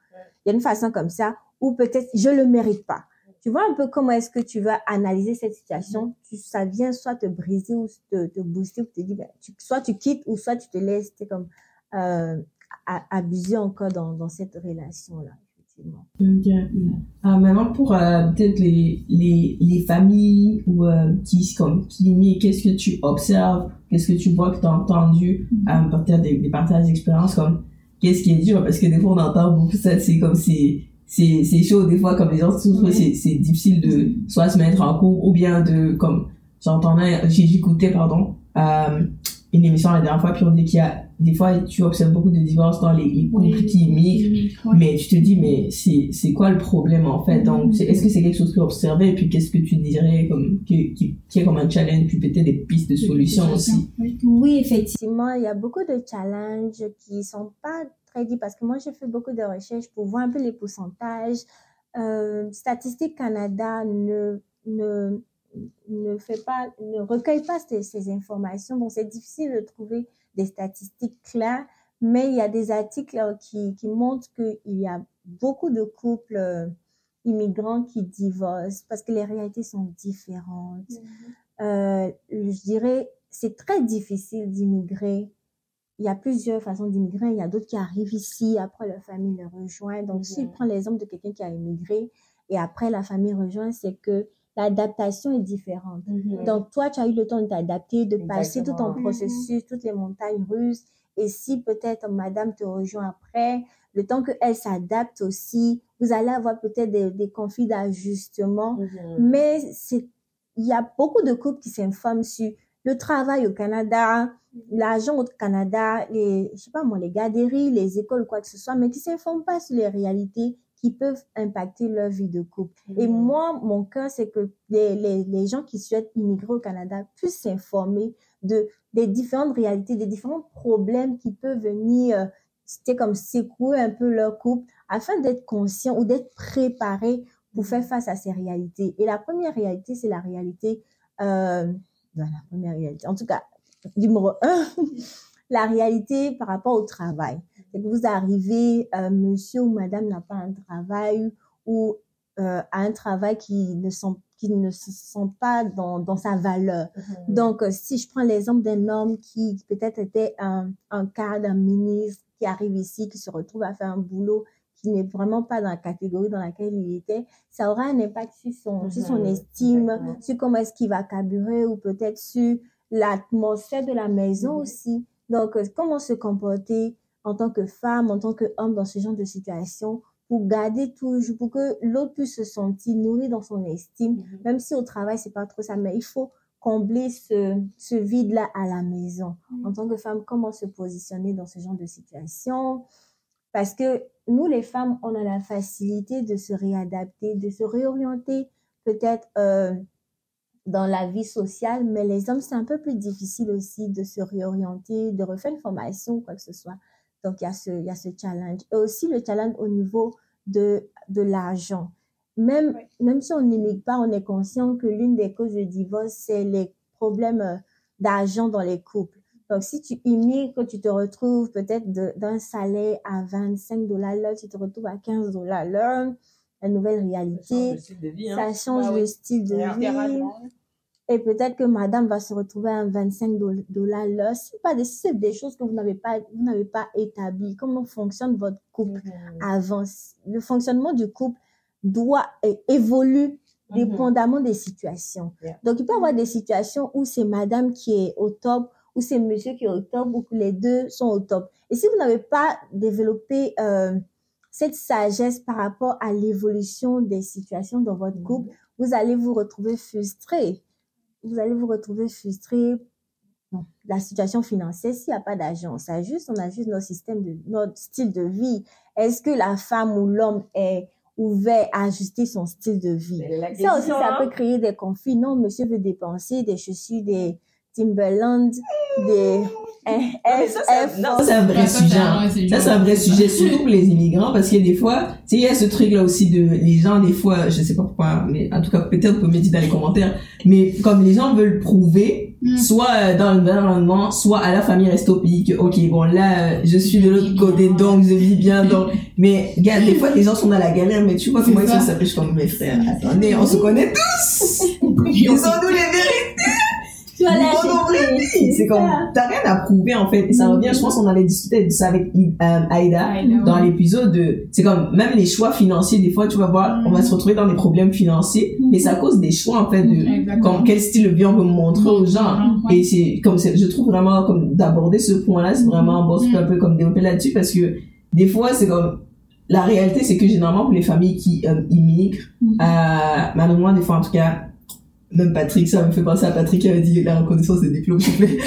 Il y a une façon comme ça ou peut-être je le mérite pas. Tu vois un peu comment est-ce que tu vas analyser cette situation? Tu, ça vient soit te briser ou te, te booster ou te dire, ben, tu- soit tu quittes ou soit tu te laisses, comme, euh, à- abuser encore dans, dans cette relation-là, effectivement. Ok. Ah, maintenant pour euh, peut-être les, les les familles ou euh, qui comme qui qu'est-ce que tu observes? Qu'est-ce que tu vois que tu as entendu euh, peut-être des, des partages d'expérience comme qu'est-ce qui est dur? Parce que des fois on entend beaucoup ça c'est comme c'est c'est c'est chaud des fois comme les gens souffrent Ouais. c'est c'est difficile de soit se mettre en couple ou bien de comme j'entendais j'ai- j'écoutais pardon euh, une émission la dernière fois puis on dit qu'il y a des fois tu observes beaucoup de divorces dans les, les couples Oui. qui immigrent Ouais. mais tu te dis, mais c'est, c'est quoi le problème en fait? Donc, c'est- est-ce que c'est quelque chose que tu observé Et puis, qu'est-ce que tu dirais comme, qui, qui, qui est comme un challenge Puis peut-être des pistes de solutions aussi? Oui. Oui, effectivement, il y a beaucoup de challenges qui sont pas parce que moi, j'ai fait beaucoup de recherches pour voir un peu les pourcentages. Euh, Statistique Canada ne, ne, ne fait pas, ne recueille pas ces, ces informations. Donc, c'est difficile de trouver des statistiques claires, mais il y a des articles euh, qui, qui montrent qu'il y a beaucoup de couples euh, immigrants qui divorcent parce que les réalités sont différentes. Euh, je dirais, c'est très difficile d'immigrer. Il y a plusieurs façons d'immigrer. Il y a d'autres qui arrivent ici, après leur famille les rejoint. Donc, si je prends l'exemple de quelqu'un qui a immigré et après la famille rejoint, c'est que l'adaptation est différente. Donc, toi, tu as eu le temps de t'adapter, de passer tout ton Exactement. processus, toutes les montagnes russes. Et si peut-être madame te rejoint après, le temps qu'elle s'adapte aussi, vous allez avoir peut-être des, des conflits d'ajustement. Mais c'est, il y a beaucoup de couples qui s'informent sur le travail au Canada, l'argent au Canada, les, je sais pas moi, les garderies, les écoles, quoi que ce soit, mais qui s'informent pas sur les réalités qui peuvent impacter leur vie de couple. Et moi, mon cœur, c'est que les, les, les gens qui souhaitent immigrer au Canada puissent s'informer de, des différentes réalités, des différents problèmes qui peuvent venir, euh, c'était comme secouer un peu leur couple afin d'être conscient ou d'être préparé pour faire face à ces réalités. Et la première réalité, c'est la réalité, euh, ben, la première réalité, en tout cas, numéro un, <laughs> la réalité par rapport au travail. C'est que vous arrivez, euh, monsieur ou madame n'a pas un travail ou euh, a un travail qui ne sont qui ne se sent pas dans, dans sa valeur. Donc, euh, si je prends l'exemple d'un homme qui peut-être était un, un cadre, un ministre, qui arrive ici, qui se retrouve à faire un boulot qui n'est vraiment pas dans la catégorie dans laquelle il était, ça aura un impact sur son, sur son Mhm, estime, exactement. sur comment est-ce qu'il va carburer ou peut-être sur l'atmosphère de la maison Mhm. aussi. Donc, euh, comment se comporter en tant que femme, en tant qu'homme dans ce genre de situation pour garder toujours, pour que l'autre puisse se sentir nourri dans son estime, même si au travail, c'est pas trop ça, mais il faut combler ce, ce vide-là à la maison. En tant que femme, comment se positionner dans ce genre de situation? Parce que nous, les femmes, on a la facilité de se réadapter, de se réorienter peut-être euh, dans la vie sociale, mais les hommes, c'est un peu plus difficile aussi de se réorienter, de refaire une formation ou quoi que ce soit. Donc, il y a ce, il y a ce challenge. Et aussi le challenge au niveau de, de l'argent. Même, même si on n'immigre pas, on est conscient que l'une des causes de divorce, c'est les problèmes euh, d'argent dans les couples. Donc, si tu immigres, tu te retrouves peut-être d'un salaire à 25 dollars l'heure, tu te retrouves à 15 dollars l'heure, la nouvelle réalité, ça change le style de vie. Hein. Et peut-être que madame va se retrouver à 25 dollars l'heure. C'est pas des, choses que vous n'avez pas, vous n'avez pas établies. Comment fonctionne votre couple mm-hmm. avant? Le fonctionnement du couple doit, évoluer mm-hmm. dépendamment des situations. Donc, il peut y avoir des situations où c'est madame qui est au top, ou c'est monsieur qui est au top, ou que les deux sont au top. Et si vous n'avez pas développé, euh, cette sagesse par rapport à l'évolution des situations dans votre couple, mm-hmm. vous allez vous retrouver frustré vous allez vous retrouver frustré. la situation financière, s'il n'y a pas d'argent, ça juste, on a juste notre système de, notre style de vie. Est-ce que la femme ou l'homme est ouvert à ajuster son style de vie? Ça aussi, ça peut créer des conflits. Non, monsieur veut dépenser des chaussures, des Timberland, des ça, c'est un vrai sujet. Ça, c'est un vrai sujet, surtout pour les immigrants, parce qu'il y a des fois, tu sais, il y a ce truc-là aussi de, les gens, des fois, je sais pas pourquoi, mais en tout cas, peut-être, vous pouvez me dire dans les commentaires, mais comme les gens veulent prouver, mm. soit dans l'environnement, soit à la famille reste au pays que, ok, bon, là, je suis de l'autre côté, donc je vis bien, donc, <laughs> mais, regarde, des fois, les gens sont dans la galère, mais tu vois comment ils sont s'affichent comme mes frères. Attendez, on se connaît tous! <laughs> Ils ont les vérités! C'est comme, t'as rien à prouver, en fait. Et ça revient, je pense qu'on avait discuté de ça avec euh, Aïda, dans l'épisode de, c'est comme, même les choix financiers, des fois, tu vas voir, on va se retrouver dans des problèmes financiers, mais c'est à cause des choix, en fait, de, comme, quel style de vie on veut montrer aux gens. Et c'est, comme, je trouve vraiment, comme, d'aborder ce point-là, c'est vraiment, bon, c'est un peu comme développer là-dessus, parce que, des fois, c'est comme, la réalité, c'est que généralement, pour les familles qui euh, immigrent, euh, malheureusement, des fois, en tout cas, même Patrick, ça me fait penser à Patrick qui avait dit la reconnaissance des diplômes, s'il vous plaît.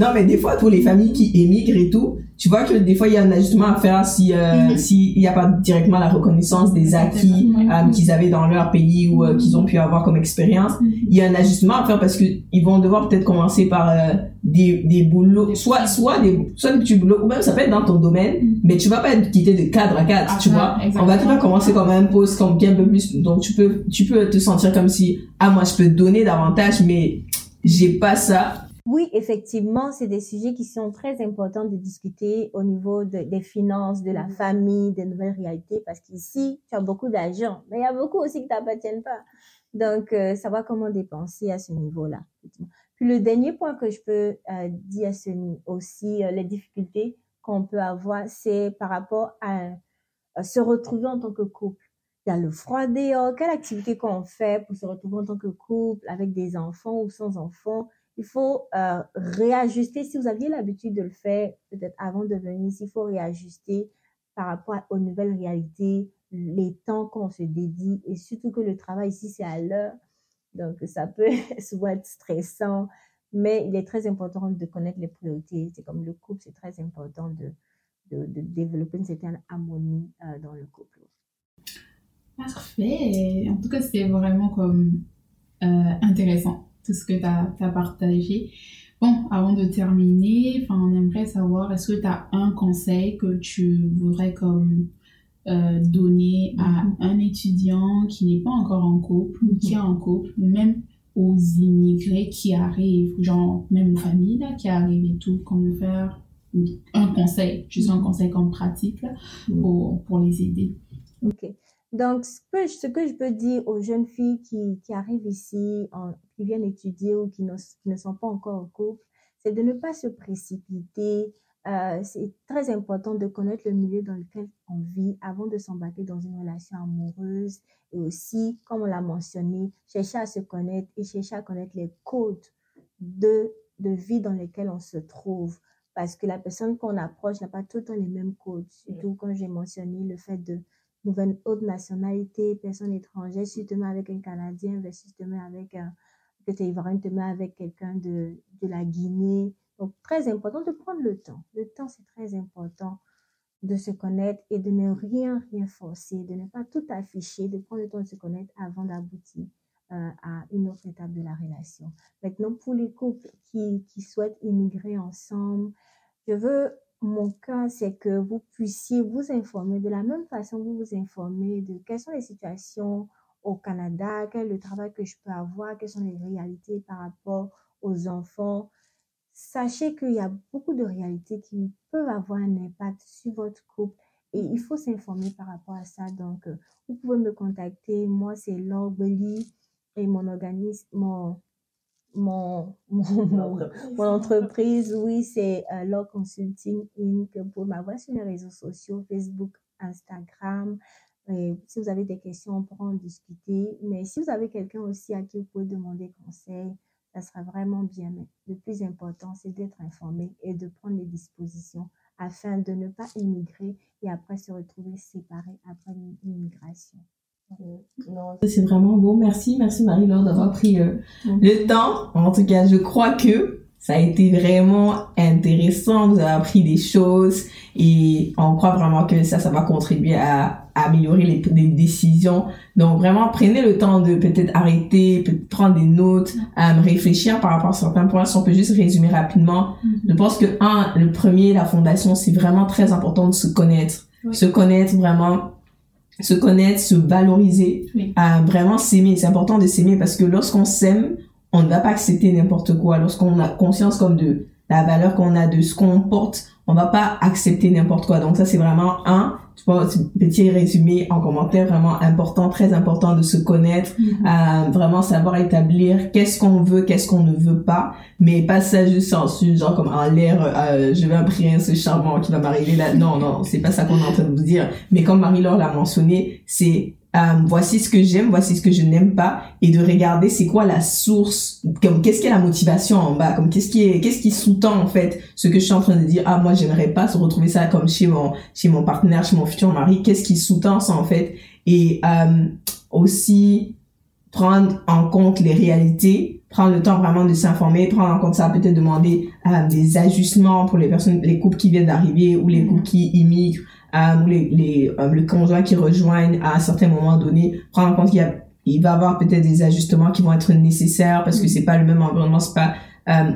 Non, mais des fois, pour les familles qui émigrent et tout, tu vois que des fois, il y a un ajustement à faire si, euh, mm-hmm. s'il n'y a pas directement la reconnaissance des acquis euh, qu'ils avaient dans leur pays ou euh, qu'ils ont pu avoir comme expérience. Mm-hmm. Il y a un ajustement à faire parce que ils vont devoir peut-être commencer par euh, des, des boulots, soit, soit des, soit des petits boulots, ou même ça peut être dans ton domaine, mm-hmm. mais tu vas pas être quitté de cadre à cadre, tu vois. On va toujours commencer comme un poste, comme bien un peu plus, donc tu peux, tu peux te sentir comme si, ah, moi, je peux donner davantage, mais j'ai pas ça oui, effectivement, c'est des sujets qui sont très importants de discuter au niveau des finances, de la mm. famille, des nouvelles réalités, parce qu'ici, tu as beaucoup d'argent, mais il y a beaucoup aussi qui t'appartiennent pas. Donc, euh, savoir comment dépenser à ce niveau-là. Puis le dernier point que je peux euh, dire à ce aussi, euh, les difficultés qu'on peut avoir, c'est par rapport à, à se retrouver en tant que couple. Il y a le froid dehors, quelle activité qu'on fait pour se retrouver en tant que couple avec des enfants ou sans enfants? Il faut euh, réajuster. Si vous aviez l'habitude de le faire, peut-être avant de venir ici, il faut réajuster par rapport aux nouvelles réalités, les temps qu'on se dédie et surtout que le travail ici, c'est à l'heure. Donc, ça peut <laughs> souvent être stressant, mais il est très important de connaître les priorités. C'est comme le couple, c'est très important de, de, de, développer une certaine harmonie euh, dans le couple. Parfait. En tout cas, c'est vraiment comme euh, intéressant tout ce que tu as, partagé. Bon, avant de terminer, on aimerait savoir, est-ce que tu as un conseil que tu voudrais comme euh, donner à mm-hmm. un étudiant qui n'est pas encore en couple ou qui est en couple, ou même aux immigrés qui arrivent, genre même aux familles là, qui arrivent et tout, comment faire? Un conseil, juste un conseil comme pratique là, mm-hmm. pour, pour les aider. Ok. Donc, ce que, ce que je peux dire aux jeunes filles qui, qui arrivent ici, en, qui viennent étudier ou qui ne, qui ne sont pas encore en couple, c'est de ne pas se précipiter. Euh, c'est très important de connaître le milieu dans lequel on vit avant de s'embarquer dans une relation amoureuse et aussi, comme on l'a mentionné, chercher à se connaître et chercher à connaître les codes de, de vie dans lesquels on se trouve. Parce que la personne qu'on approche n'a pas tout le temps les mêmes codes. Surtout quand j'ai mentionné le fait de nouvelle autre nationalité, personne étrangère, si tu te mets avec un Canadien versus si tu te mets avec un, que tu es te mets avec quelqu'un de, de la Guinée. Donc, très important de prendre le temps. Le temps, c'est très important de se connaître et de ne rien, rien forcer, de ne pas tout afficher, de prendre le temps de se connaître avant d'aboutir euh, à une autre étape de la relation. Maintenant, pour les couples qui, qui souhaitent immigrer ensemble, je veux mon cas, c'est que vous puissiez vous informer de la même façon que vous vous informez de quelles sont les situations au Canada, quel est le travail que je peux avoir, quelles sont les réalités par rapport aux enfants. sachez qu'il y a beaucoup de réalités qui peuvent avoir un impact sur votre couple et il faut s'informer par rapport à ça. Donc, euh, vous pouvez me contacter. Moi, c'est Laure Belly et mon organisme, mon, mon, mon, mon, mon entreprise, oui, c'est euh, Law Consulting Inc. Vous pouvez m'avoir sur les réseaux sociaux, Facebook, Instagram. Et si vous avez des questions, on pourra en discuter. Mais si vous avez quelqu'un aussi à qui vous pouvez demander conseil, ça sera vraiment bien. Mais le plus important, c'est d'être informé et de prendre les dispositions afin de ne pas immigrer et après se retrouver séparés après l'immigration. C'est vraiment beau. Merci, merci Marie-Laure d'avoir pris euh, le temps. En tout cas, je crois que ça a été vraiment intéressant. Vous avez appris des choses et on croit vraiment que ça, ça va contribuer à, améliorer les, les, décisions. Donc vraiment, prenez le temps de peut-être arrêter, prendre des notes, à réfléchir par rapport à certains points. Si on peut juste résumer rapidement, je pense que un, le premier, la fondation, c'est vraiment très important de se connaître, se connaître vraiment se connaître, se valoriser, à vraiment s'aimer. C'est important de s'aimer parce que lorsqu'on s'aime, on ne va pas accepter n'importe quoi. Lorsqu'on a conscience comme de la valeur qu'on a, de ce qu'on porte, on va pas accepter n'importe quoi. Donc ça, c'est vraiment un tu vois, petit résumé en commentaire vraiment important, très important de se connaître, mm-hmm. vraiment savoir établir qu'est-ce qu'on veut, qu'est-ce qu'on ne veut pas, mais pas ça juste ensuite, genre comme en l'air, euh, je vais un prince charmant qui va m'arriver là. Non, non, c'est pas ça qu'on est en train de vous dire. Mais comme Marie-Laure l'a mentionné, c'est euh, voici ce que j'aime, voici ce que je n'aime pas, et de regarder c'est quoi la source, comme qu'est-ce qui est la motivation en bas, comme qu'est-ce qui est, qu'est-ce qui sous-tend en fait ce que je suis en train de dire. Ah moi j'aimerais pas se retrouver ça comme chez mon chez mon partenaire, chez mon futur mari. Qu'est-ce qui sous-tend ça en fait? Et euh, aussi prendre en compte les réalités, prendre le temps vraiment de s'informer, prendre en compte ça, peut-être demander euh, des ajustements pour les personnes, les couples qui viennent d'arriver ou les couples qui immigrent euh, les, les, euh, les conjoints qui rejoignent à un certain moment donné, prendre en compte qu'il y a, il va y avoir peut-être des ajustements qui vont être nécessaires parce que c'est pas le même environnement, c'est pas euh,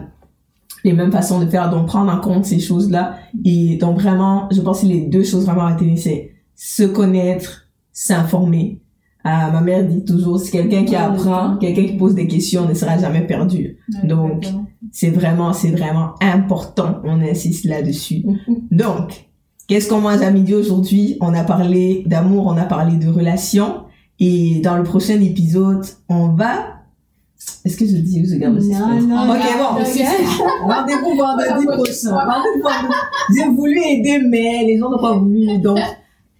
les mêmes façons de faire. Donc prendre en compte ces choses-là et donc vraiment, je pense que les deux choses vraiment à retenir, c'est se connaître, s'informer. Euh, ma mère dit toujours, c'est quelqu'un qui apprend, quelqu'un qui pose des questions ne sera jamais perdu. Donc, c'est vraiment, c'est vraiment important. On insiste là-dessus. Donc, Qu'est-ce qu'on mange à midi aujourd'hui? On a parlé d'amour, on a parlé de relations. Et dans le prochain épisode, on va... Est-ce que je dis ou je garde le Non, non, Ok, bon. <laughs> Rendez-vous vendredi <laughs> prochain. J'ai voulu aider, mais les gens n'ont pas voulu. Donc,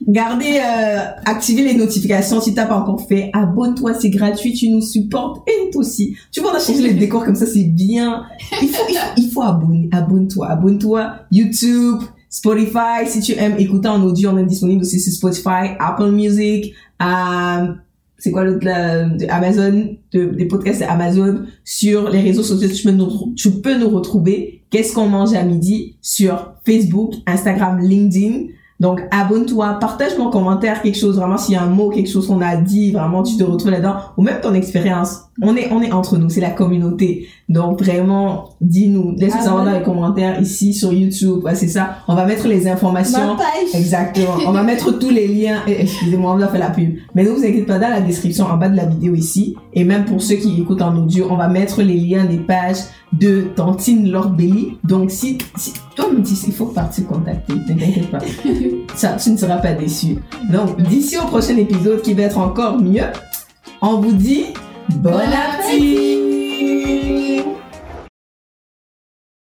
gardez, euh, activez les notifications si t'as pas encore fait. Abonne-toi, c'est gratuit, tu nous supportes et toi aussi. Tu vois, on a changé les décors comme ça, c'est bien. Il faut, il faut, il faut abonner, abonne-toi, abonne-toi. YouTube, Spotify, si tu aimes écouter en audio, on est disponible aussi sur Spotify, Apple Music, euh, c'est quoi l'autre Amazon, des podcasts Amazon, sur les réseaux sociaux, tu peux nous, tu peux nous retrouver. Qu'est-ce qu'on mange à midi sur Facebook, Instagram, LinkedIn. Donc, abonne-toi, partage mon commentaire, quelque chose, vraiment, s'il y a un mot, quelque chose qu'on a dit, vraiment, tu te retrouves là-dedans, ou même ton expérience. On est, on est entre nous, c'est la communauté. Donc, vraiment, dis-nous, laisse-nous savoir dans les commentaires, ici, sur YouTube, ouais, c'est ça. On va mettre les informations. Exactement. on va mettre tous les liens, eh, excusez-moi, on a fait la pub. Mais ne vous inquiétez pas, dans la description, en bas de la vidéo ici, et même pour ceux qui écoutent en audio, on va mettre les liens des pages de Tantine Lord Belly. Donc, si, si toi me dis, il faut partir contacter, ne t'inquiète pas. <laughs> Ça, tu ne seras pas déçu. Donc, d'ici au prochain épisode qui va être encore mieux, on vous dit Bon appétit.